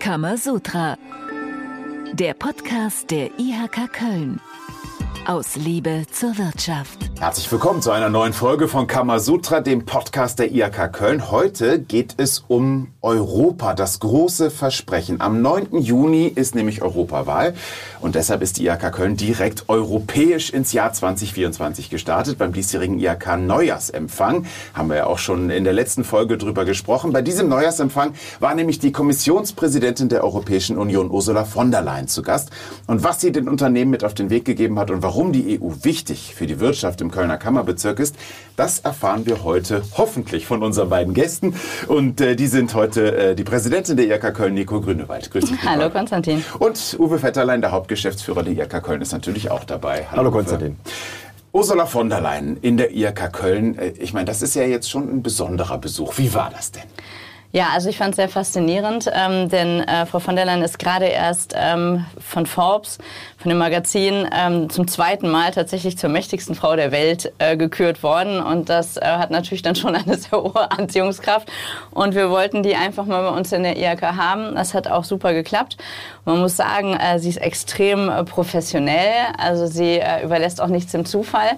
Kamasutra. Der Podcast der IHK Köln. Aus Liebe zur Wirtschaft. Herzlich willkommen zu einer neuen Folge von Kamasutra, dem Podcast der IHK Köln. Heute geht es um Europa, das große Versprechen. Am 9. Juni ist nämlich Europawahl und deshalb ist die IHK Köln direkt europäisch ins Jahr 2024 gestartet. Beim diesjährigen IHK Neujahrsempfang haben wir ja auch schon in der letzten Folge drüber gesprochen. Bei diesem Neujahrsempfang war nämlich die Kommissionspräsidentin der Europäischen Union, Ursula von der Leyen, zu Gast. Und was sie den Unternehmen mit auf den Weg gegeben hat und warum die EU wichtig für die Wirtschaft im Kölner Kammerbezirk ist, das erfahren wir heute hoffentlich von unseren beiden Gästen. Und äh, die sind heute äh, die Präsidentin der IRK Köln, Nico Grünewald. Grüß dich. Hallo Konstantin. Und Uwe Vetterlein, der Hauptgeschäftsführer der IRK Köln, ist natürlich auch dabei. Hallo, Hallo Konstantin. Ursula von der Leyen in der IRK Köln. Äh, ich meine, das ist ja jetzt schon ein besonderer Besuch. Wie war das denn? Ja, also ich fand es sehr faszinierend, ähm, denn äh, Frau von der Leyen ist gerade erst ähm, von Forbes, von dem Magazin, ähm, zum zweiten Mal tatsächlich zur mächtigsten Frau der Welt äh, gekürt worden. Und das äh, hat natürlich dann schon eine sehr hohe Anziehungskraft. Und wir wollten die einfach mal bei uns in der IHK haben. Das hat auch super geklappt. Man muss sagen, äh, sie ist extrem äh, professionell. Also sie äh, überlässt auch nichts dem Zufall.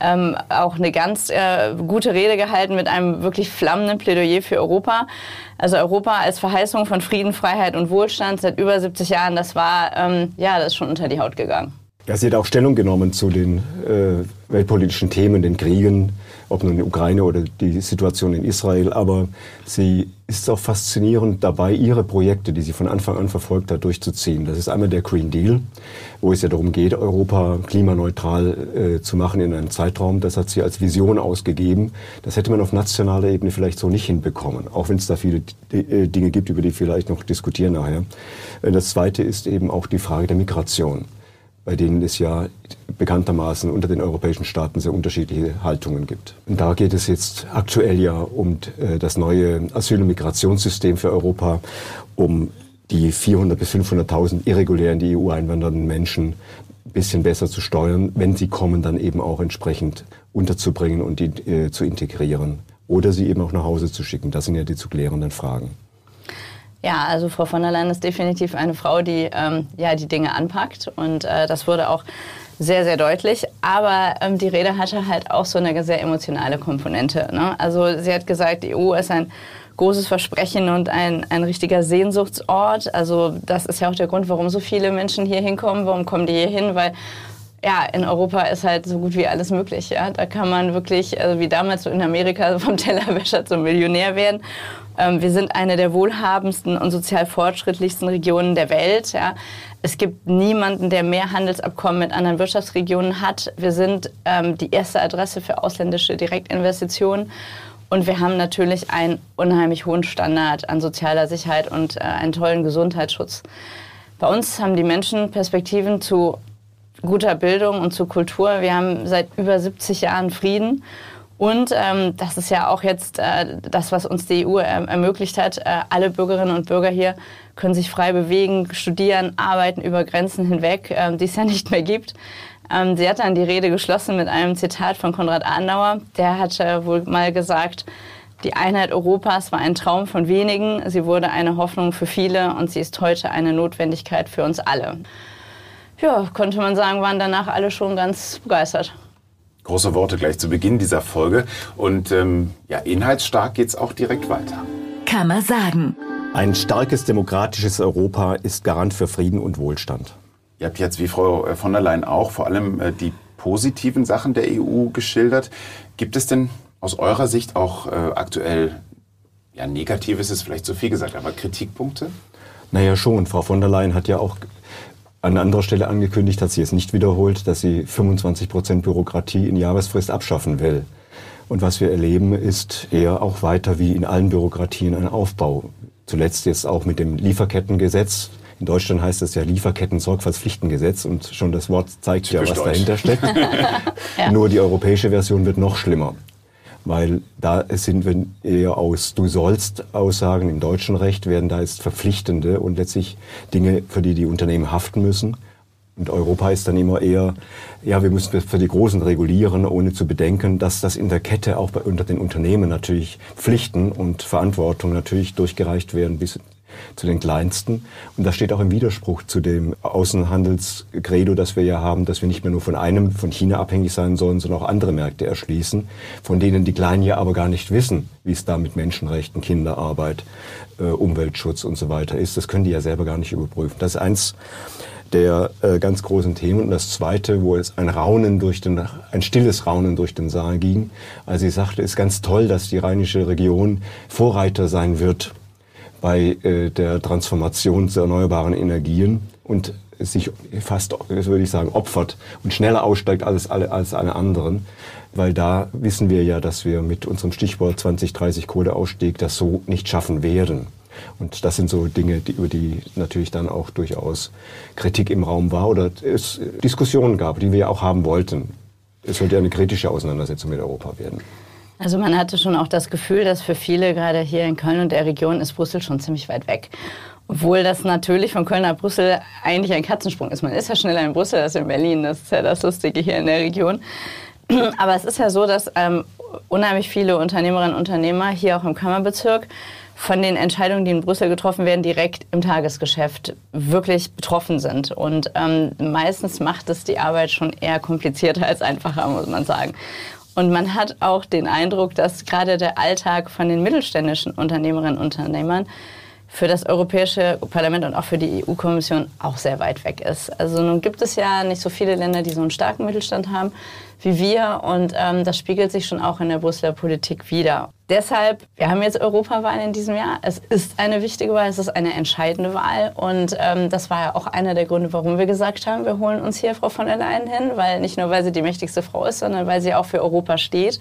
Ähm, auch eine ganz äh, gute Rede gehalten mit einem wirklich flammenden Plädoyer für Europa. Also Europa als Verheißung von Frieden, Freiheit und Wohlstand seit über 70 Jahren, das war, ähm, ja, das ist schon unter die Haut gegangen. Ja, sie hat auch Stellung genommen zu den äh, weltpolitischen Themen, den Kriegen, ob nun die Ukraine oder die Situation in Israel. Aber sie ist auch faszinierend dabei, ihre Projekte, die sie von Anfang an verfolgt hat, durchzuziehen. Das ist einmal der Green Deal, wo es ja darum geht, Europa klimaneutral äh, zu machen in einem Zeitraum. Das hat sie als Vision ausgegeben. Das hätte man auf nationaler Ebene vielleicht so nicht hinbekommen, auch wenn es da viele äh, Dinge gibt, über die vielleicht noch diskutieren nachher. Äh, das Zweite ist eben auch die Frage der Migration bei denen es ja bekanntermaßen unter den europäischen Staaten sehr unterschiedliche Haltungen gibt. Und da geht es jetzt aktuell ja um äh, das neue Asyl- und Migrationssystem für Europa, um die 400 bis 500.000 irregulär in die EU einwandernden Menschen ein bisschen besser zu steuern, wenn sie kommen, dann eben auch entsprechend unterzubringen und die, äh, zu integrieren oder sie eben auch nach Hause zu schicken. Das sind ja die zu klärenden Fragen. Ja, also Frau von der Leyen ist definitiv eine Frau, die ähm, ja die Dinge anpackt und äh, das wurde auch sehr, sehr deutlich. Aber ähm, die Rede hatte halt auch so eine sehr emotionale Komponente. Ne? Also sie hat gesagt, die EU ist ein großes Versprechen und ein, ein richtiger Sehnsuchtsort. Also das ist ja auch der Grund, warum so viele Menschen hier hinkommen. Warum kommen die hier hin? Weil ja, in Europa ist halt so gut wie alles möglich. Ja? Da kann man wirklich, also wie damals so in Amerika, vom Tellerwäscher zum Millionär werden. Ähm, wir sind eine der wohlhabendsten und sozial fortschrittlichsten Regionen der Welt. Ja. Es gibt niemanden, der mehr Handelsabkommen mit anderen Wirtschaftsregionen hat. Wir sind ähm, die erste Adresse für ausländische Direktinvestitionen. Und wir haben natürlich einen unheimlich hohen Standard an sozialer Sicherheit und äh, einen tollen Gesundheitsschutz. Bei uns haben die Menschen Perspektiven zu guter Bildung und zu Kultur. Wir haben seit über 70 Jahren Frieden. Und ähm, das ist ja auch jetzt äh, das, was uns die EU äh, ermöglicht hat. Äh, alle Bürgerinnen und Bürger hier können sich frei bewegen, studieren, arbeiten über Grenzen hinweg, äh, die es ja nicht mehr gibt. Ähm, sie hat dann die Rede geschlossen mit einem Zitat von Konrad Adenauer. Der hat wohl mal gesagt, die Einheit Europas war ein Traum von wenigen, sie wurde eine Hoffnung für viele und sie ist heute eine Notwendigkeit für uns alle. Ja, konnte man sagen, waren danach alle schon ganz begeistert. Große Worte gleich zu Beginn dieser Folge. Und ähm, ja, inhaltsstark geht's auch direkt weiter. Kann man sagen. Ein starkes demokratisches Europa ist Garant für Frieden und Wohlstand. Ihr habt jetzt, wie Frau äh, von der Leyen auch, vor allem äh, die positiven Sachen der EU geschildert. Gibt es denn aus eurer Sicht auch äh, aktuell, ja, negatives ist vielleicht zu viel gesagt, aber Kritikpunkte? Naja, schon. Frau von der Leyen hat ja auch an anderer Stelle angekündigt, hat sie es nicht wiederholt, dass sie 25 Prozent Bürokratie in Jahresfrist abschaffen will. Und was wir erleben, ist eher auch weiter wie in allen Bürokratien ein Aufbau. Zuletzt jetzt auch mit dem Lieferkettengesetz. In Deutschland heißt es ja Lieferketten-Sorgfaltspflichtengesetz und schon das Wort zeigt Typisch ja, was Deutsch. dahinter steckt. ja. Nur die europäische Version wird noch schlimmer weil da sind wir eher aus Du sollst Aussagen im deutschen Recht werden da jetzt verpflichtende und letztlich Dinge, für die die Unternehmen haften müssen. Und Europa ist dann immer eher, ja, wir müssen für die Großen regulieren, ohne zu bedenken, dass das in der Kette auch bei, unter den Unternehmen natürlich Pflichten und Verantwortung natürlich durchgereicht werden bis zu den kleinsten. Und das steht auch im Widerspruch zu dem Außenhandelskredo, das wir ja haben, dass wir nicht mehr nur von einem, von China abhängig sein sollen, sondern auch andere Märkte erschließen, von denen die Kleinen ja aber gar nicht wissen, wie es da mit Menschenrechten, Kinderarbeit, äh, Umweltschutz und so weiter ist. Das können die ja selber gar nicht überprüfen. Das ist eins der äh, ganz großen Themen. Und das zweite, wo es ein Raunen durch den, ein stilles Raunen durch den Saal ging, als sie sagte, ist ganz toll, dass die rheinische Region Vorreiter sein wird bei äh, der Transformation zu erneuerbaren Energien und sich fast, würde ich sagen, opfert und schneller aussteigt als alle, als alle anderen. Weil da wissen wir ja, dass wir mit unserem Stichwort 2030 Kohleausstieg das so nicht schaffen werden. Und das sind so Dinge, die, über die natürlich dann auch durchaus Kritik im Raum war oder es Diskussionen gab, die wir ja auch haben wollten. Es sollte ja eine kritische Auseinandersetzung mit Europa werden. Also man hatte schon auch das Gefühl, dass für viele, gerade hier in Köln und der Region, ist Brüssel schon ziemlich weit weg. Obwohl das natürlich von Köln nach Brüssel eigentlich ein Katzensprung ist. Man ist ja schneller in Brüssel als in Berlin. Das ist ja das Lustige hier in der Region. Aber es ist ja so, dass ähm, unheimlich viele Unternehmerinnen und Unternehmer hier auch im Kammerbezirk von den Entscheidungen, die in Brüssel getroffen werden, direkt im Tagesgeschäft wirklich betroffen sind. Und ähm, meistens macht es die Arbeit schon eher komplizierter als einfacher, muss man sagen. Und man hat auch den Eindruck, dass gerade der Alltag von den mittelständischen Unternehmerinnen und Unternehmern für das Europäische Parlament und auch für die EU-Kommission auch sehr weit weg ist. Also nun gibt es ja nicht so viele Länder, die so einen starken Mittelstand haben wie wir und ähm, das spiegelt sich schon auch in der Brüsseler Politik wieder. Deshalb, wir haben jetzt Europawahl in diesem Jahr. Es ist eine wichtige Wahl, es ist eine entscheidende Wahl und ähm, das war ja auch einer der Gründe, warum wir gesagt haben, wir holen uns hier Frau von der Leyen hin, weil nicht nur, weil sie die mächtigste Frau ist, sondern weil sie auch für Europa steht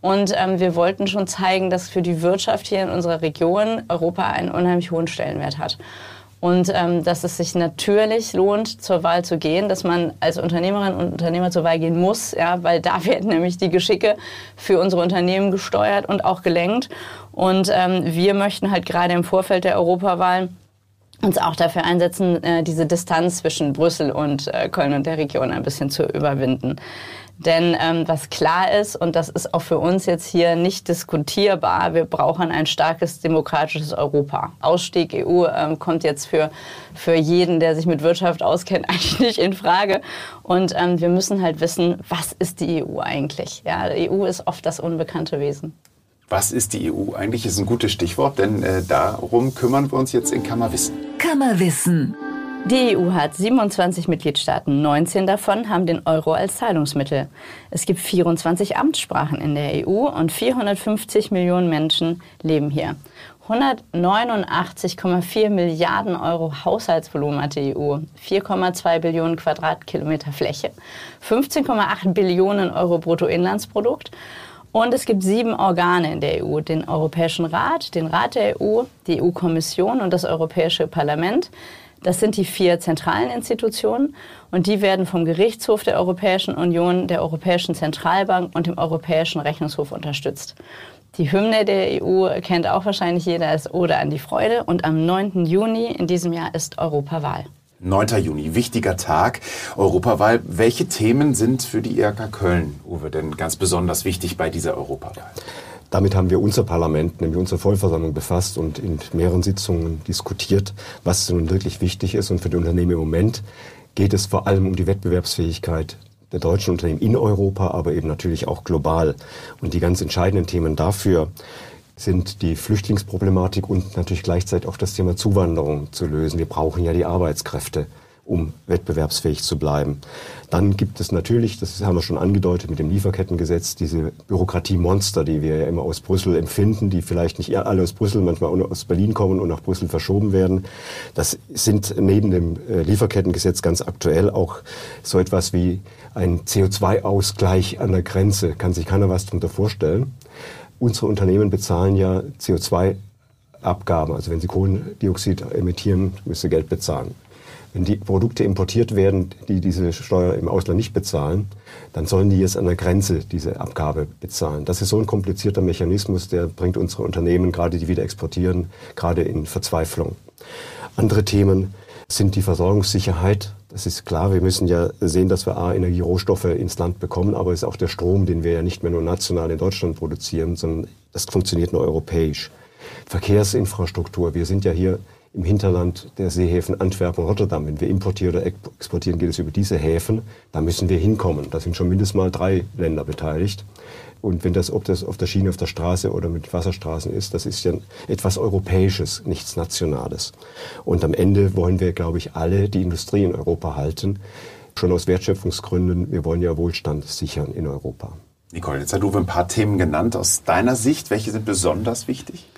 und ähm, wir wollten schon zeigen, dass für die Wirtschaft hier in unserer Region Europa einen unheimlich hohen Stellenwert hat. Und ähm, dass es sich natürlich lohnt, zur Wahl zu gehen, dass man als Unternehmerin und Unternehmer zur Wahl gehen muss, ja, weil da werden nämlich die Geschicke für unsere Unternehmen gesteuert und auch gelenkt. Und ähm, wir möchten halt gerade im Vorfeld der Europawahl uns auch dafür einsetzen, äh, diese Distanz zwischen Brüssel und äh, Köln und der Region ein bisschen zu überwinden. Denn ähm, was klar ist, und das ist auch für uns jetzt hier nicht diskutierbar, wir brauchen ein starkes demokratisches Europa. Ausstieg EU ähm, kommt jetzt für, für jeden, der sich mit Wirtschaft auskennt, eigentlich nicht in Frage. Und ähm, wir müssen halt wissen, was ist die EU eigentlich? Ja, die EU ist oft das unbekannte Wesen. Was ist die EU? Eigentlich ist ein gutes Stichwort, denn äh, darum kümmern wir uns jetzt in Kammerwissen. Kammerwissen. Die EU hat 27 Mitgliedstaaten, 19 davon haben den Euro als Zahlungsmittel. Es gibt 24 Amtssprachen in der EU und 450 Millionen Menschen leben hier. 189,4 Milliarden Euro Haushaltsvolumen hat die EU, 4,2 Billionen Quadratkilometer Fläche, 15,8 Billionen Euro Bruttoinlandsprodukt und es gibt sieben Organe in der EU, den Europäischen Rat, den Rat der EU, die EU-Kommission und das Europäische Parlament. Das sind die vier zentralen Institutionen und die werden vom Gerichtshof der Europäischen Union, der Europäischen Zentralbank und dem Europäischen Rechnungshof unterstützt. Die Hymne der EU kennt auch wahrscheinlich jeder als Ode an die Freude und am 9. Juni in diesem Jahr ist Europawahl. 9. Juni, wichtiger Tag, Europawahl. Welche Themen sind für die IHK Köln, Uwe, denn ganz besonders wichtig bei dieser Europawahl? Damit haben wir unser Parlament, nämlich unsere Vollversammlung befasst und in mehreren Sitzungen diskutiert, was nun wirklich wichtig ist. Und für die Unternehmen im Moment geht es vor allem um die Wettbewerbsfähigkeit der deutschen Unternehmen in Europa, aber eben natürlich auch global. Und die ganz entscheidenden Themen dafür sind die Flüchtlingsproblematik und natürlich gleichzeitig auch das Thema Zuwanderung zu lösen. Wir brauchen ja die Arbeitskräfte um wettbewerbsfähig zu bleiben. Dann gibt es natürlich, das haben wir schon angedeutet mit dem Lieferkettengesetz, diese Bürokratiemonster, die wir ja immer aus Brüssel empfinden, die vielleicht nicht alle aus Brüssel, manchmal aus Berlin kommen und nach Brüssel verschoben werden. Das sind neben dem äh, Lieferkettengesetz ganz aktuell auch so etwas wie ein CO2-Ausgleich an der Grenze. Kann sich keiner was darunter vorstellen. Unsere Unternehmen bezahlen ja CO2 Abgaben. Also wenn sie Kohlendioxid emittieren, müssen sie Geld bezahlen. Wenn die Produkte importiert werden, die diese Steuer im Ausland nicht bezahlen, dann sollen die jetzt an der Grenze diese Abgabe bezahlen. Das ist so ein komplizierter Mechanismus, der bringt unsere Unternehmen, gerade die wieder exportieren, gerade in Verzweiflung. Andere Themen sind die Versorgungssicherheit. Das ist klar, wir müssen ja sehen, dass wir A, Energierohstoffe ins Land bekommen, aber es ist auch der Strom, den wir ja nicht mehr nur national in Deutschland produzieren, sondern das funktioniert nur europäisch. Verkehrsinfrastruktur. Wir sind ja hier im Hinterland der Seehäfen Antwerpen und Rotterdam. Wenn wir importieren oder exportieren, geht es über diese Häfen. Da müssen wir hinkommen. Da sind schon mindestens mal drei Länder beteiligt. Und wenn das, ob das auf der Schiene, auf der Straße oder mit Wasserstraßen ist, das ist ja etwas Europäisches, nichts Nationales. Und am Ende wollen wir, glaube ich, alle die Industrie in Europa halten. Schon aus Wertschöpfungsgründen. Wir wollen ja Wohlstand sichern in Europa. Nicole, jetzt hast du ein paar Themen genannt. Aus deiner Sicht, welche sind besonders wichtig?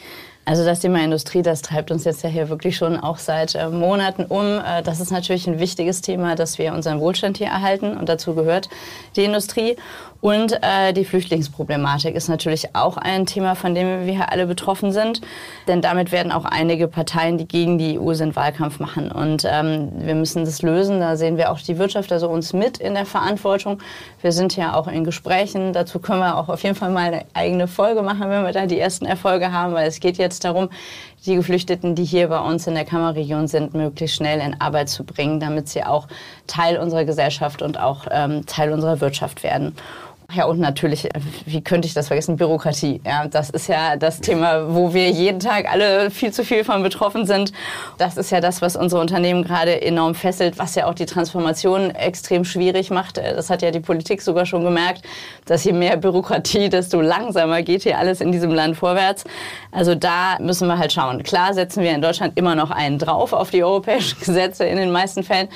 Also das Thema Industrie, das treibt uns jetzt ja hier wirklich schon auch seit äh, Monaten um. Äh, das ist natürlich ein wichtiges Thema, dass wir unseren Wohlstand hier erhalten und dazu gehört die Industrie. Und äh, die Flüchtlingsproblematik ist natürlich auch ein Thema, von dem wir hier alle betroffen sind. Denn damit werden auch einige Parteien, die gegen die EU sind, Wahlkampf machen. Und ähm, wir müssen das lösen. Da sehen wir auch die Wirtschaft, also uns mit in der Verantwortung. Wir sind ja auch in Gesprächen. Dazu können wir auch auf jeden Fall mal eine eigene Folge machen, wenn wir da die ersten Erfolge haben. Weil es geht jetzt darum, die Geflüchteten, die hier bei uns in der Kammerregion sind, möglichst schnell in Arbeit zu bringen, damit sie auch Teil unserer Gesellschaft und auch ähm, Teil unserer Wirtschaft werden. Ja, und natürlich, wie könnte ich das vergessen? Bürokratie. Ja, das ist ja das Thema, wo wir jeden Tag alle viel zu viel von betroffen sind. Das ist ja das, was unsere Unternehmen gerade enorm fesselt, was ja auch die Transformation extrem schwierig macht. Das hat ja die Politik sogar schon gemerkt, dass je mehr Bürokratie, desto langsamer geht hier alles in diesem Land vorwärts. Also da müssen wir halt schauen. Klar setzen wir in Deutschland immer noch einen drauf auf die europäischen Gesetze in den meisten Fällen.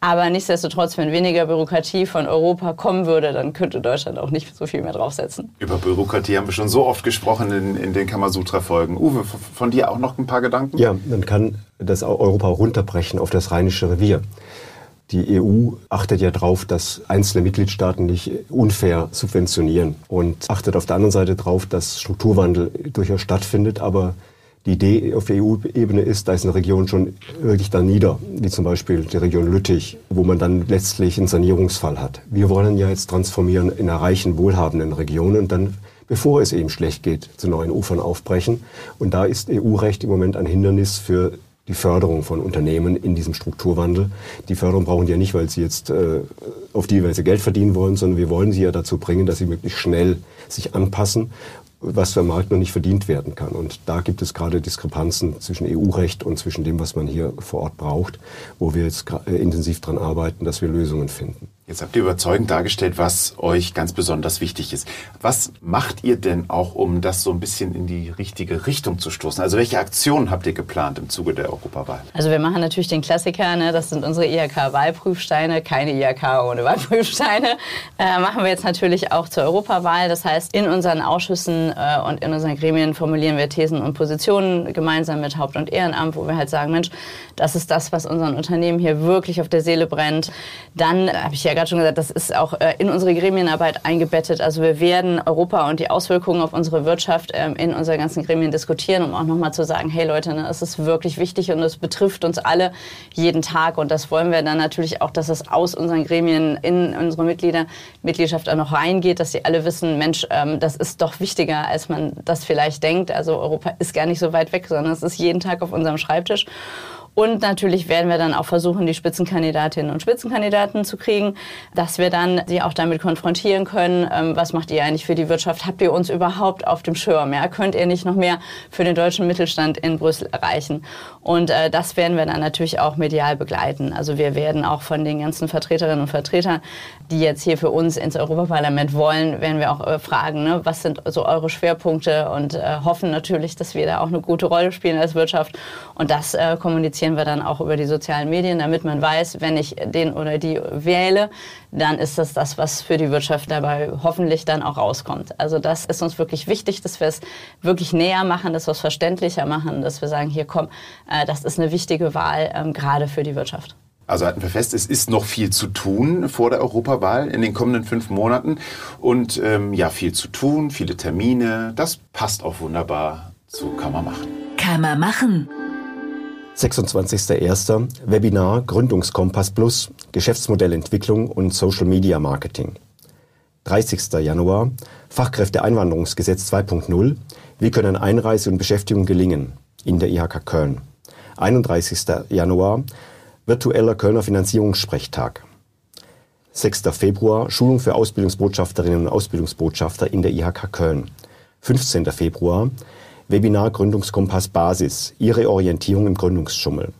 Aber nichtsdestotrotz, wenn weniger Bürokratie von Europa kommen würde, dann könnte Deutschland auch nicht so viel mehr draufsetzen. Über Bürokratie haben wir schon so oft gesprochen in, in den Kamasutra-Folgen. Uwe, von dir auch noch ein paar Gedanken? Ja, man kann das Europa runterbrechen auf das rheinische Revier. Die EU achtet ja darauf, dass einzelne Mitgliedstaaten nicht unfair subventionieren und achtet auf der anderen Seite darauf, dass Strukturwandel durchaus stattfindet, aber die Idee auf EU-Ebene ist, da ist eine Region schon wirklich da nieder, wie zum Beispiel die Region Lüttich, wo man dann letztlich einen Sanierungsfall hat. Wir wollen ja jetzt transformieren in einer reichen, wohlhabenden Region und dann, bevor es eben schlecht geht, zu neuen Ufern aufbrechen. Und da ist EU-Recht im Moment ein Hindernis für die Förderung von Unternehmen in diesem Strukturwandel. Die Förderung brauchen die ja nicht, weil sie jetzt äh, auf die Weise Geld verdienen wollen, sondern wir wollen sie ja dazu bringen, dass sie möglichst schnell sich anpassen was für Markt noch nicht verdient werden kann. Und da gibt es gerade Diskrepanzen zwischen EU-Recht und zwischen dem, was man hier vor Ort braucht, wo wir jetzt äh, intensiv daran arbeiten, dass wir Lösungen finden. Jetzt habt ihr überzeugend dargestellt, was euch ganz besonders wichtig ist. Was macht ihr denn auch, um das so ein bisschen in die richtige Richtung zu stoßen? Also welche Aktionen habt ihr geplant im Zuge der Europawahl? Also wir machen natürlich den Klassiker, ne? das sind unsere IHK-Wahlprüfsteine, keine IHK ohne Wahlprüfsteine. Äh, machen wir jetzt natürlich auch zur Europawahl. Das heißt, in unseren Ausschüssen äh, und in unseren Gremien formulieren wir Thesen und Positionen gemeinsam mit Haupt- und Ehrenamt, wo wir halt sagen, Mensch, das ist das, was unseren Unternehmen hier wirklich auf der Seele brennt. Dann habe ich ja gerade schon gesagt, das ist auch äh, in unsere Gremienarbeit eingebettet. Also wir werden Europa und die Auswirkungen auf unsere Wirtschaft ähm, in unseren ganzen Gremien diskutieren, um auch nochmal zu sagen, hey Leute, ne, es ist wirklich wichtig und es betrifft uns alle jeden Tag. Und das wollen wir dann natürlich auch, dass es aus unseren Gremien in unsere Mitglieder, Mitgliedschaft auch noch reingeht, dass sie alle wissen, Mensch, ähm, das ist doch wichtiger, als man das vielleicht denkt. Also Europa ist gar nicht so weit weg, sondern es ist jeden Tag auf unserem Schreibtisch. Und natürlich werden wir dann auch versuchen, die Spitzenkandidatinnen und Spitzenkandidaten zu kriegen, dass wir dann sie auch damit konfrontieren können. Ähm, was macht ihr eigentlich für die Wirtschaft? Habt ihr uns überhaupt auf dem Schirm? Ja? Könnt ihr nicht noch mehr für den deutschen Mittelstand in Brüssel erreichen? Und äh, das werden wir dann natürlich auch medial begleiten. Also wir werden auch von den ganzen Vertreterinnen und Vertretern, die jetzt hier für uns ins Europaparlament wollen, werden wir auch äh, fragen, ne? was sind so eure Schwerpunkte und äh, hoffen natürlich, dass wir da auch eine gute Rolle spielen als Wirtschaft. Und das äh, kommunizieren kommunizieren wir dann auch über die sozialen Medien, damit man weiß, wenn ich den oder die wähle, dann ist das das, was für die Wirtschaft dabei hoffentlich dann auch rauskommt. Also das ist uns wirklich wichtig, dass wir es wirklich näher machen, dass wir es verständlicher machen, dass wir sagen, hier komm, äh, das ist eine wichtige Wahl, ähm, gerade für die Wirtschaft. Also halten wir fest, es ist noch viel zu tun vor der Europawahl in den kommenden fünf Monaten. Und ähm, ja, viel zu tun, viele Termine. Das passt auch wunderbar zu Kann man machen. Kann man machen. 26.01. Webinar Gründungskompass Plus, Geschäftsmodellentwicklung und Social Media Marketing. 30. Januar Fachkräfteeinwanderungsgesetz 2.0. Wie können Einreise und Beschäftigung gelingen? In der IHK Köln. 31. Januar virtueller Kölner Finanzierungssprechtag. 6. Februar Schulung für Ausbildungsbotschafterinnen und Ausbildungsbotschafter in der IHK Köln. 15. Februar Webinar Gründungskompass Basis, Ihre Orientierung im Gründungsdschungel.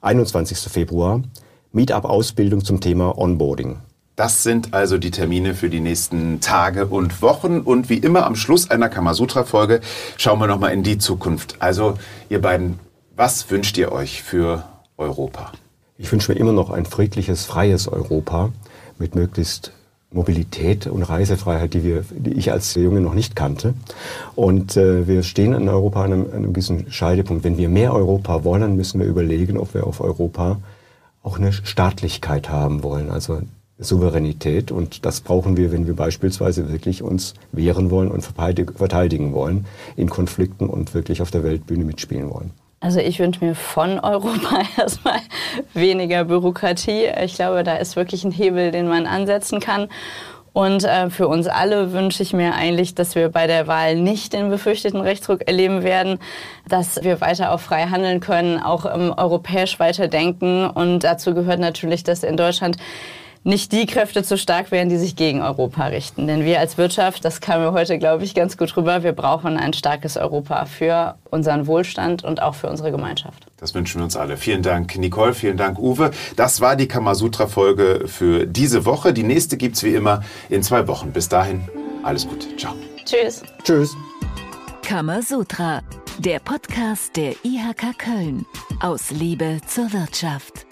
21. Februar, Meetup-Ausbildung zum Thema Onboarding. Das sind also die Termine für die nächsten Tage und Wochen. Und wie immer am Schluss einer Kamasutra-Folge schauen wir nochmal in die Zukunft. Also ihr beiden, was wünscht ihr euch für Europa? Ich wünsche mir immer noch ein friedliches, freies Europa mit möglichst Mobilität und Reisefreiheit, die, wir, die ich als Junge noch nicht kannte. Und äh, wir stehen in Europa an einem, einem gewissen Scheidepunkt. Wenn wir mehr Europa wollen, müssen wir überlegen, ob wir auf Europa auch eine Staatlichkeit haben wollen, also Souveränität. Und das brauchen wir, wenn wir beispielsweise wirklich uns wehren wollen und verteidigen wollen in Konflikten und wirklich auf der Weltbühne mitspielen wollen. Also ich wünsche mir von Europa erstmal weniger Bürokratie. Ich glaube, da ist wirklich ein Hebel, den man ansetzen kann. Und äh, für uns alle wünsche ich mir eigentlich, dass wir bei der Wahl nicht den befürchteten Rechtsruck erleben werden, dass wir weiter auch frei handeln können, auch europäisch weiterdenken. Und dazu gehört natürlich, dass in Deutschland nicht die Kräfte zu stark werden, die sich gegen Europa richten. Denn wir als Wirtschaft, das kam mir heute, glaube ich, ganz gut rüber, wir brauchen ein starkes Europa für unseren Wohlstand und auch für unsere Gemeinschaft. Das wünschen wir uns alle. Vielen Dank, Nicole, vielen Dank, Uwe. Das war die Kamasutra-Folge für diese Woche. Die nächste gibt es wie immer in zwei Wochen. Bis dahin, alles Gute. Ciao. Tschüss. Tschüss. Kamasutra, der Podcast der IHK Köln. Aus Liebe zur Wirtschaft.